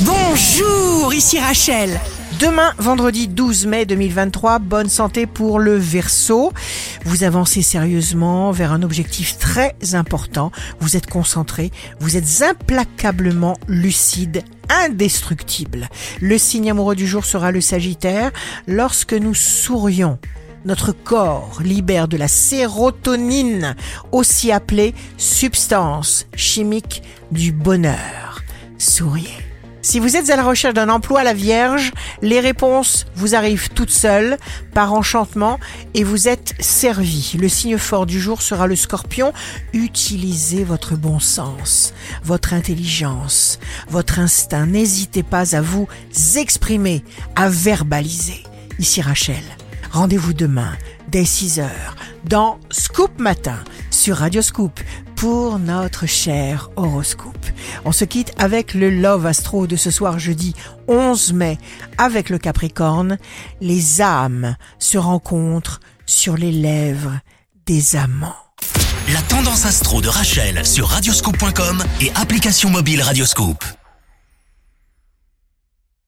Bonjour, ici Rachel. Demain, vendredi 12 mai 2023, bonne santé pour le Verseau. Vous avancez sérieusement vers un objectif très important. Vous êtes concentré, vous êtes implacablement lucide, indestructible. Le signe amoureux du jour sera le Sagittaire. Lorsque nous sourions, notre corps libère de la sérotonine, aussi appelée substance chimique du bonheur. Souriez. Si vous êtes à la recherche d'un emploi à la Vierge, les réponses vous arrivent toutes seules, par enchantement, et vous êtes servi. Le signe fort du jour sera le scorpion. Utilisez votre bon sens, votre intelligence, votre instinct. N'hésitez pas à vous exprimer, à verbaliser. Ici Rachel. Rendez-vous demain, dès 6 heures, dans Scoop Matin, sur Radio Scoop, pour notre cher horoscope. On se quitte avec le Love Astro de ce soir jeudi 11 mai avec le Capricorne. Les âmes se rencontrent sur les lèvres des amants. La tendance astro de Rachel sur radioscope.com et application mobile Radioscope.